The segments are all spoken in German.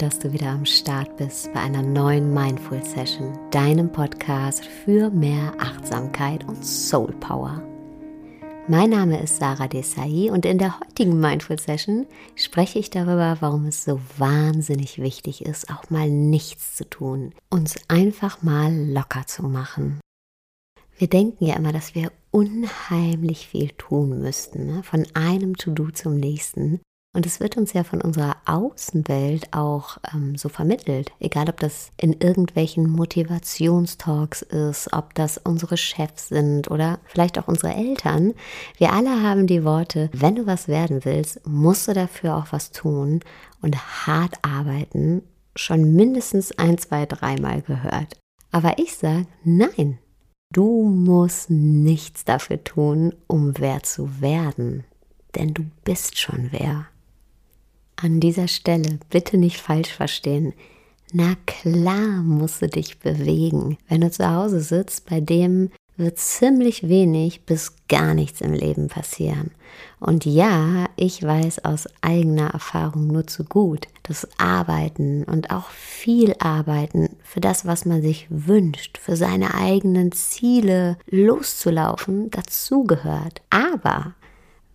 dass du wieder am Start bist bei einer neuen Mindful Session, deinem Podcast für mehr Achtsamkeit und Soul Power. Mein Name ist Sarah Desai und in der heutigen Mindful Session spreche ich darüber, warum es so wahnsinnig wichtig ist, auch mal nichts zu tun, uns einfach mal locker zu machen. Wir denken ja immer, dass wir unheimlich viel tun müssten, ne? von einem To-Do zum nächsten. Und es wird uns ja von unserer Außenwelt auch ähm, so vermittelt, egal ob das in irgendwelchen Motivationstalks ist, ob das unsere Chefs sind oder vielleicht auch unsere Eltern. Wir alle haben die Worte, wenn du was werden willst, musst du dafür auch was tun und hart arbeiten, schon mindestens ein, zwei, dreimal gehört. Aber ich sage, nein, du musst nichts dafür tun, um wer zu werden, denn du bist schon wer. An dieser Stelle bitte nicht falsch verstehen. Na klar musst du dich bewegen. Wenn du zu Hause sitzt, bei dem wird ziemlich wenig bis gar nichts im Leben passieren. Und ja, ich weiß aus eigener Erfahrung nur zu gut, dass Arbeiten und auch viel Arbeiten für das, was man sich wünscht, für seine eigenen Ziele loszulaufen, dazugehört. Aber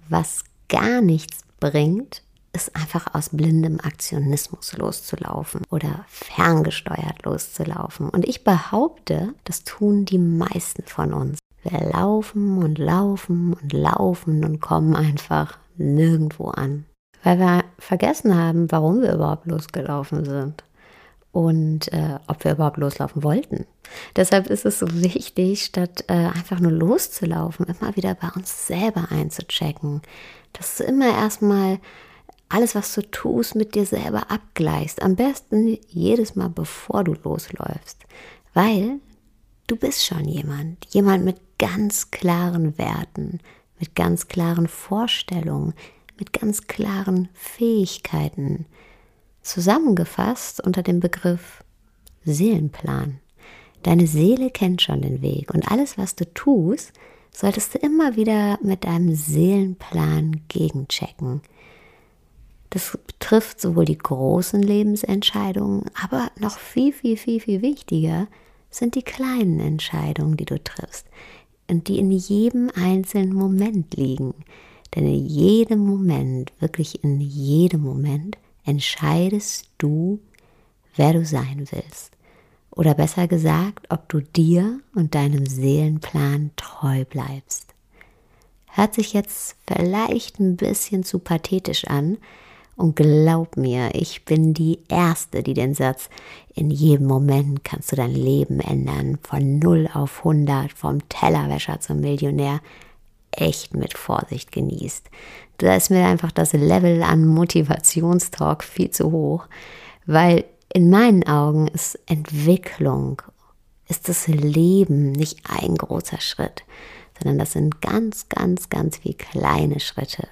was gar nichts bringt, ist einfach aus blindem Aktionismus loszulaufen oder ferngesteuert loszulaufen. Und ich behaupte, das tun die meisten von uns. Wir laufen und laufen und laufen und kommen einfach nirgendwo an. Weil wir vergessen haben, warum wir überhaupt losgelaufen sind und äh, ob wir überhaupt loslaufen wollten. Deshalb ist es so wichtig, statt äh, einfach nur loszulaufen, immer wieder bei uns selber einzuchecken. Das ist immer erstmal alles, was du tust, mit dir selber abgleichst. Am besten jedes Mal, bevor du losläufst. Weil du bist schon jemand. Jemand mit ganz klaren Werten, mit ganz klaren Vorstellungen, mit ganz klaren Fähigkeiten. Zusammengefasst unter dem Begriff Seelenplan. Deine Seele kennt schon den Weg und alles, was du tust, solltest du immer wieder mit deinem Seelenplan gegenchecken. Das betrifft sowohl die großen Lebensentscheidungen, aber noch viel, viel, viel, viel wichtiger sind die kleinen Entscheidungen, die du triffst und die in jedem einzelnen Moment liegen. Denn in jedem Moment, wirklich in jedem Moment, entscheidest du, wer du sein willst. Oder besser gesagt, ob du dir und deinem Seelenplan treu bleibst. Hört sich jetzt vielleicht ein bisschen zu pathetisch an, und glaub mir, ich bin die Erste, die den Satz, in jedem Moment kannst du dein Leben ändern, von 0 auf 100, vom Tellerwäscher zum Millionär, echt mit Vorsicht genießt. Da ist mir einfach das Level an Motivationstalk viel zu hoch, weil in meinen Augen ist Entwicklung, ist das Leben nicht ein großer Schritt, sondern das sind ganz, ganz, ganz viele kleine Schritte.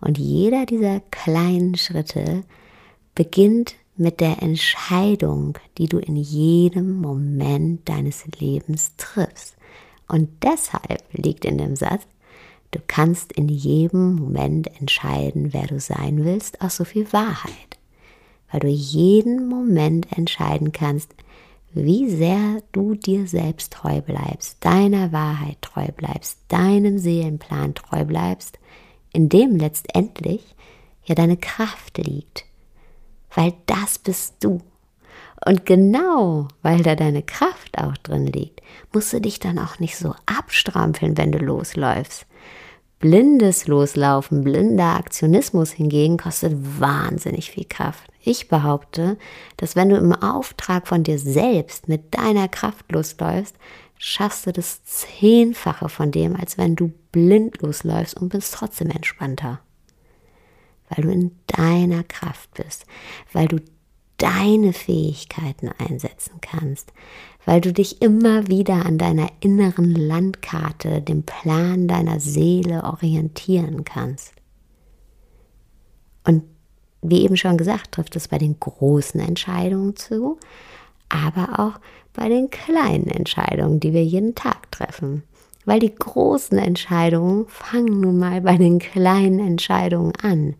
Und jeder dieser kleinen Schritte beginnt mit der Entscheidung, die du in jedem Moment deines Lebens triffst. Und deshalb liegt in dem Satz, du kannst in jedem Moment entscheiden, wer du sein willst, auch so viel Wahrheit. Weil du jeden Moment entscheiden kannst, wie sehr du dir selbst treu bleibst, deiner Wahrheit treu bleibst, deinem Seelenplan treu bleibst, in dem letztendlich ja deine Kraft liegt. Weil das bist du. Und genau weil da deine Kraft auch drin liegt, musst du dich dann auch nicht so abstrampeln, wenn du losläufst. Blindes Loslaufen, blinder Aktionismus hingegen kostet wahnsinnig viel Kraft. Ich behaupte, dass wenn du im Auftrag von dir selbst mit deiner Kraft losläufst, schaffst du das Zehnfache von dem, als wenn du blind losläufst und bist trotzdem entspannter. Weil du in deiner Kraft bist, weil du deine Fähigkeiten einsetzen kannst, weil du dich immer wieder an deiner inneren Landkarte, dem Plan deiner Seele orientieren kannst. Und wie eben schon gesagt, trifft es bei den großen Entscheidungen zu, aber auch bei den kleinen Entscheidungen, die wir jeden Tag treffen. Weil die großen Entscheidungen fangen nun mal bei den kleinen Entscheidungen an.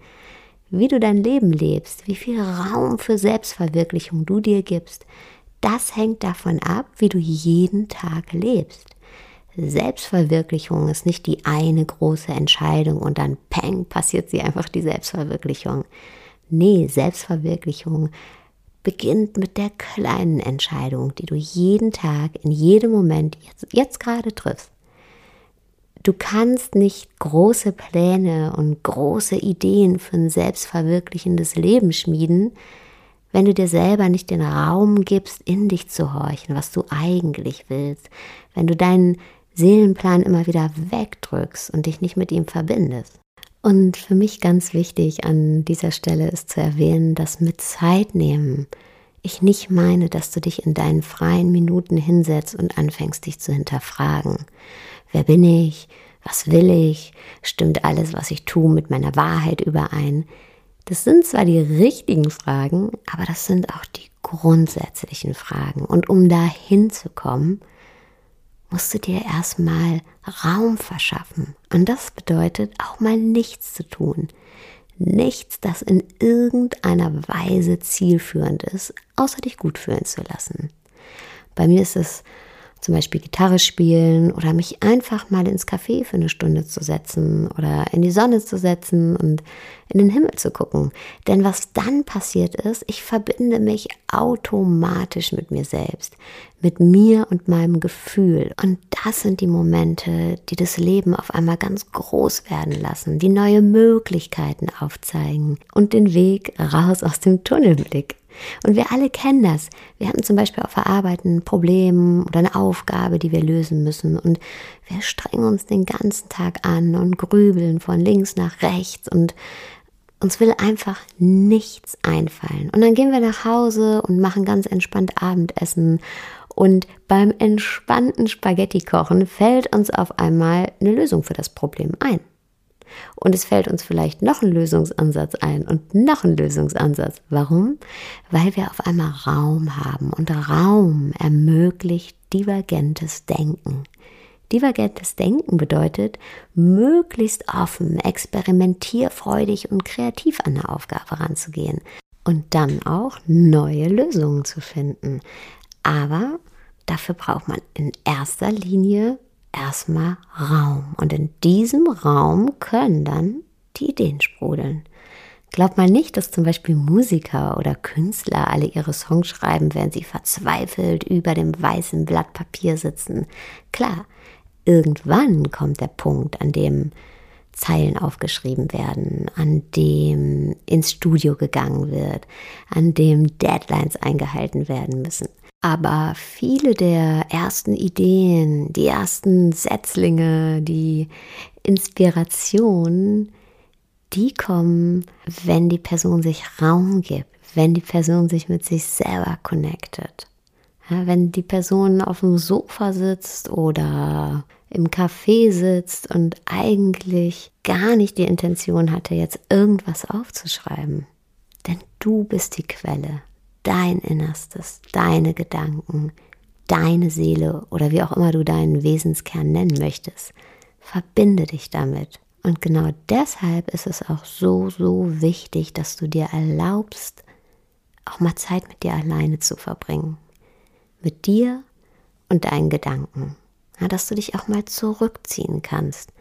Wie du dein Leben lebst, wie viel Raum für Selbstverwirklichung du dir gibst, das hängt davon ab, wie du jeden Tag lebst. Selbstverwirklichung ist nicht die eine große Entscheidung und dann peng passiert sie einfach die Selbstverwirklichung. Nee, Selbstverwirklichung beginnt mit der kleinen Entscheidung, die du jeden Tag, in jedem Moment, jetzt, jetzt gerade triffst. Du kannst nicht große Pläne und große Ideen für ein selbstverwirklichendes Leben schmieden, wenn du dir selber nicht den Raum gibst, in dich zu horchen, was du eigentlich willst, wenn du deinen Seelenplan immer wieder wegdrückst und dich nicht mit ihm verbindest. Und für mich ganz wichtig an dieser Stelle ist zu erwähnen, dass mit Zeit nehmen ich nicht meine, dass du dich in deinen freien Minuten hinsetzt und anfängst, dich zu hinterfragen. Wer bin ich? Was will ich? Stimmt alles, was ich tue, mit meiner Wahrheit überein? Das sind zwar die richtigen Fragen, aber das sind auch die grundsätzlichen Fragen. Und um da hinzukommen, musst du dir erstmal Raum verschaffen. Und das bedeutet auch mal nichts zu tun. Nichts, das in irgendeiner Weise zielführend ist, außer dich gut fühlen zu lassen. Bei mir ist es zum Beispiel Gitarre spielen oder mich einfach mal ins Café für eine Stunde zu setzen oder in die Sonne zu setzen und in den Himmel zu gucken. Denn was dann passiert ist, ich verbinde mich automatisch mit mir selbst, mit mir und meinem Gefühl. Und das sind die Momente, die das Leben auf einmal ganz groß werden lassen, die neue Möglichkeiten aufzeigen und den Weg raus aus dem Tunnelblick. Und wir alle kennen das. Wir haben zum Beispiel auf der Arbeit ein Problem oder eine Aufgabe, die wir lösen müssen. Und wir strengen uns den ganzen Tag an und grübeln von links nach rechts und uns will einfach nichts einfallen. Und dann gehen wir nach Hause und machen ganz entspannt Abendessen. Und beim entspannten Spaghetti kochen fällt uns auf einmal eine Lösung für das Problem ein. Und es fällt uns vielleicht noch ein Lösungsansatz ein und noch ein Lösungsansatz. Warum? Weil wir auf einmal Raum haben und Raum ermöglicht divergentes Denken. Divergentes Denken bedeutet, möglichst offen, experimentierfreudig und kreativ an eine Aufgabe ranzugehen und dann auch neue Lösungen zu finden. Aber dafür braucht man in erster Linie erstmal Raum. Und in diesem Raum können dann die Ideen sprudeln. Glaub mal nicht, dass zum Beispiel Musiker oder Künstler alle ihre Songs schreiben, während sie verzweifelt über dem weißen Blatt Papier sitzen. Klar, irgendwann kommt der Punkt, an dem Zeilen aufgeschrieben werden, an dem ins Studio gegangen wird, an dem Deadlines eingehalten werden müssen. Aber viele der ersten Ideen, die ersten Setzlinge, die Inspiration, die kommen, wenn die Person sich Raum gibt, wenn die Person sich mit sich selber connectet. Ja, wenn die Person auf dem Sofa sitzt oder im Café sitzt und eigentlich gar nicht die Intention hatte, jetzt irgendwas aufzuschreiben. Denn du bist die Quelle dein Innerstes, deine Gedanken, deine Seele oder wie auch immer du deinen Wesenskern nennen möchtest. Verbinde dich damit. Und genau deshalb ist es auch so, so wichtig, dass du dir erlaubst, auch mal Zeit mit dir alleine zu verbringen. Mit dir und deinen Gedanken. Ja, dass du dich auch mal zurückziehen kannst.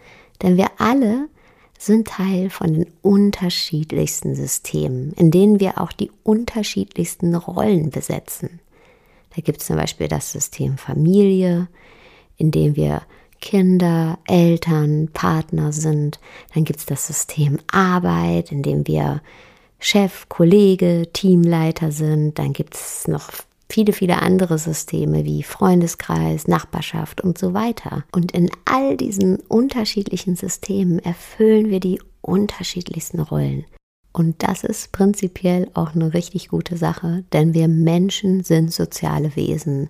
Denn wir alle sind Teil von den unterschiedlichsten Systemen, in denen wir auch die unterschiedlichsten Rollen besetzen. Da gibt es zum Beispiel das System Familie, in dem wir Kinder, Eltern, Partner sind. Dann gibt es das System Arbeit, in dem wir Chef, Kollege, Teamleiter sind. Dann gibt es noch viele, viele andere Systeme wie Freundeskreis, Nachbarschaft und so weiter. Und in all diesen unterschiedlichen Systemen erfüllen wir die unterschiedlichsten Rollen. Und das ist prinzipiell auch eine richtig gute Sache, denn wir Menschen sind soziale Wesen.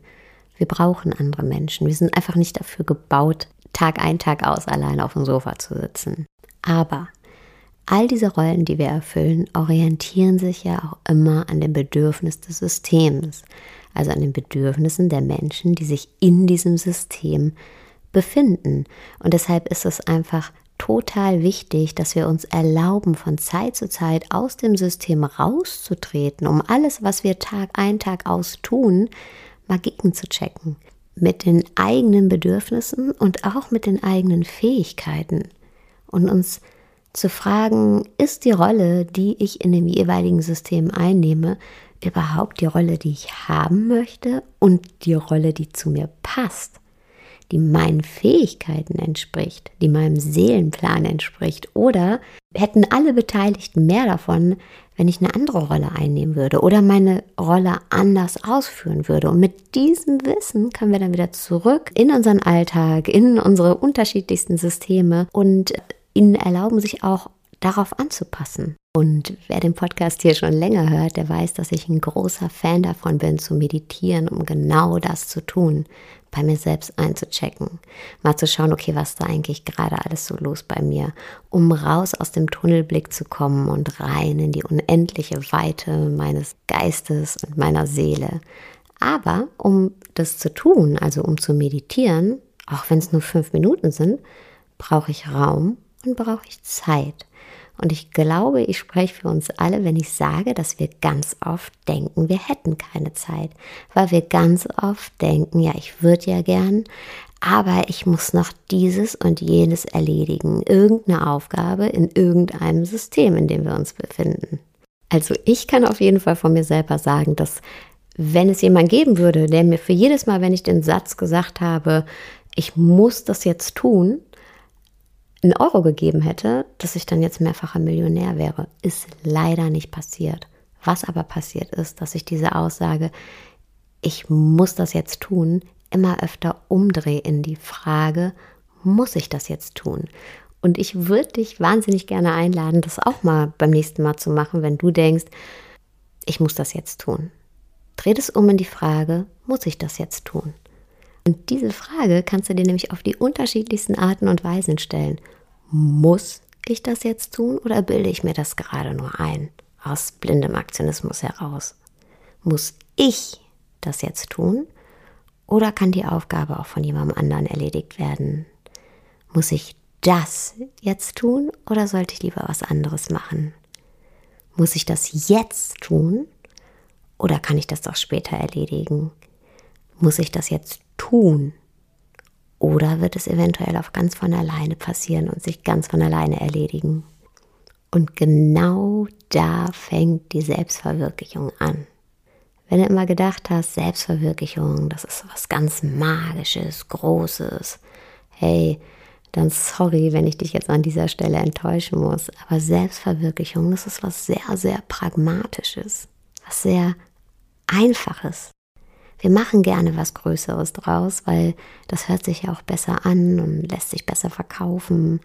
Wir brauchen andere Menschen. Wir sind einfach nicht dafür gebaut, Tag ein, Tag aus allein auf dem Sofa zu sitzen. Aber All diese Rollen, die wir erfüllen, orientieren sich ja auch immer an dem Bedürfnis des Systems, also an den Bedürfnissen der Menschen, die sich in diesem System befinden. Und deshalb ist es einfach total wichtig, dass wir uns erlauben, von Zeit zu Zeit aus dem System rauszutreten, um alles, was wir Tag ein, Tag aus tun, mal gegen zu checken. Mit den eigenen Bedürfnissen und auch mit den eigenen Fähigkeiten. Und uns zu fragen, ist die Rolle, die ich in dem jeweiligen System einnehme, überhaupt die Rolle, die ich haben möchte und die Rolle, die zu mir passt? die meinen Fähigkeiten entspricht, die meinem Seelenplan entspricht? Oder hätten alle Beteiligten mehr davon, wenn ich eine andere Rolle einnehmen würde oder meine Rolle anders ausführen würde? Und mit diesem Wissen können wir dann wieder zurück in unseren Alltag, in unsere unterschiedlichsten Systeme und ihnen erlauben, sich auch darauf anzupassen. Und wer den Podcast hier schon länger hört, der weiß, dass ich ein großer Fan davon bin, zu meditieren, um genau das zu tun, bei mir selbst einzuchecken, mal zu schauen, okay, was da eigentlich gerade alles so los bei mir, um raus aus dem Tunnelblick zu kommen und rein in die unendliche Weite meines Geistes und meiner Seele. Aber um das zu tun, also um zu meditieren, auch wenn es nur fünf Minuten sind, brauche ich Raum und brauche ich Zeit. Und ich glaube, ich spreche für uns alle, wenn ich sage, dass wir ganz oft denken, wir hätten keine Zeit. Weil wir ganz oft denken, ja, ich würde ja gern, aber ich muss noch dieses und jenes erledigen. Irgendeine Aufgabe in irgendeinem System, in dem wir uns befinden. Also ich kann auf jeden Fall von mir selber sagen, dass wenn es jemand geben würde, der mir für jedes Mal, wenn ich den Satz gesagt habe, ich muss das jetzt tun, einen Euro gegeben hätte, dass ich dann jetzt mehrfacher Millionär wäre. Ist leider nicht passiert. Was aber passiert ist, dass ich diese Aussage, ich muss das jetzt tun, immer öfter umdrehe in die Frage, muss ich das jetzt tun? Und ich würde dich wahnsinnig gerne einladen, das auch mal beim nächsten Mal zu machen, wenn du denkst, ich muss das jetzt tun. Dreh es um in die Frage, muss ich das jetzt tun? Und diese Frage kannst du dir nämlich auf die unterschiedlichsten Arten und Weisen stellen. Muss ich das jetzt tun oder bilde ich mir das gerade nur ein? Aus blindem Aktionismus heraus. Muss ich das jetzt tun? Oder kann die Aufgabe auch von jemandem anderen erledigt werden? Muss ich das jetzt tun oder sollte ich lieber was anderes machen? Muss ich das jetzt tun oder kann ich das doch später erledigen? Muss ich das jetzt tun? Oder wird es eventuell auch ganz von alleine passieren und sich ganz von alleine erledigen? Und genau da fängt die Selbstverwirklichung an. Wenn du immer gedacht hast, Selbstverwirklichung, das ist was ganz Magisches, Großes, hey, dann sorry, wenn ich dich jetzt an dieser Stelle enttäuschen muss. Aber Selbstverwirklichung, das ist was sehr, sehr Pragmatisches, was sehr Einfaches. Wir machen gerne was Größeres draus, weil das hört sich ja auch besser an und lässt sich besser verkaufen.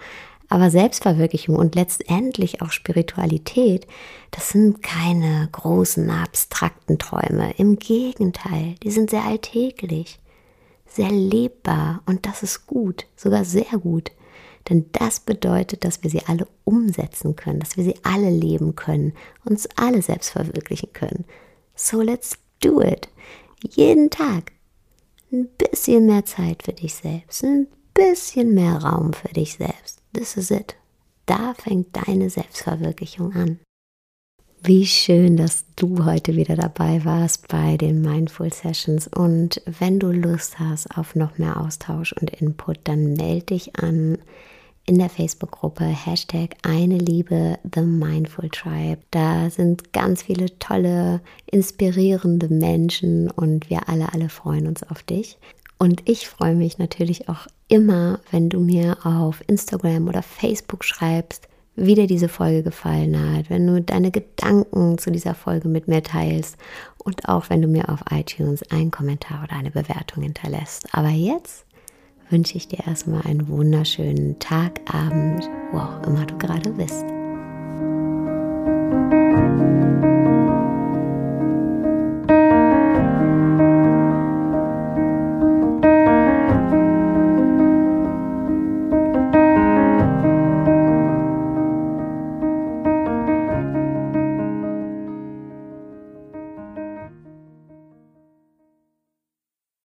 Aber Selbstverwirklichung und letztendlich auch Spiritualität, das sind keine großen abstrakten Träume. Im Gegenteil, die sind sehr alltäglich, sehr lebbar und das ist gut, sogar sehr gut. Denn das bedeutet, dass wir sie alle umsetzen können, dass wir sie alle leben können, uns alle selbst verwirklichen können. So let's do it jeden Tag ein bisschen mehr Zeit für dich selbst, ein bisschen mehr Raum für dich selbst. This is it. Da fängt deine Selbstverwirklichung an. Wie schön, dass du heute wieder dabei warst bei den Mindful Sessions. Und wenn du Lust hast auf noch mehr Austausch und Input, dann melde dich an in der Facebook-Gruppe Hashtag eine Liebe The Mindful Tribe. Da sind ganz viele tolle, inspirierende Menschen und wir alle, alle freuen uns auf dich. Und ich freue mich natürlich auch immer, wenn du mir auf Instagram oder Facebook schreibst, wie dir diese Folge gefallen hat, wenn du deine Gedanken zu dieser Folge mit mir teilst und auch wenn du mir auf iTunes einen Kommentar oder eine Bewertung hinterlässt. Aber jetzt wünsche ich dir erstmal einen wunderschönen Tag, Abend, wo auch immer du gerade bist.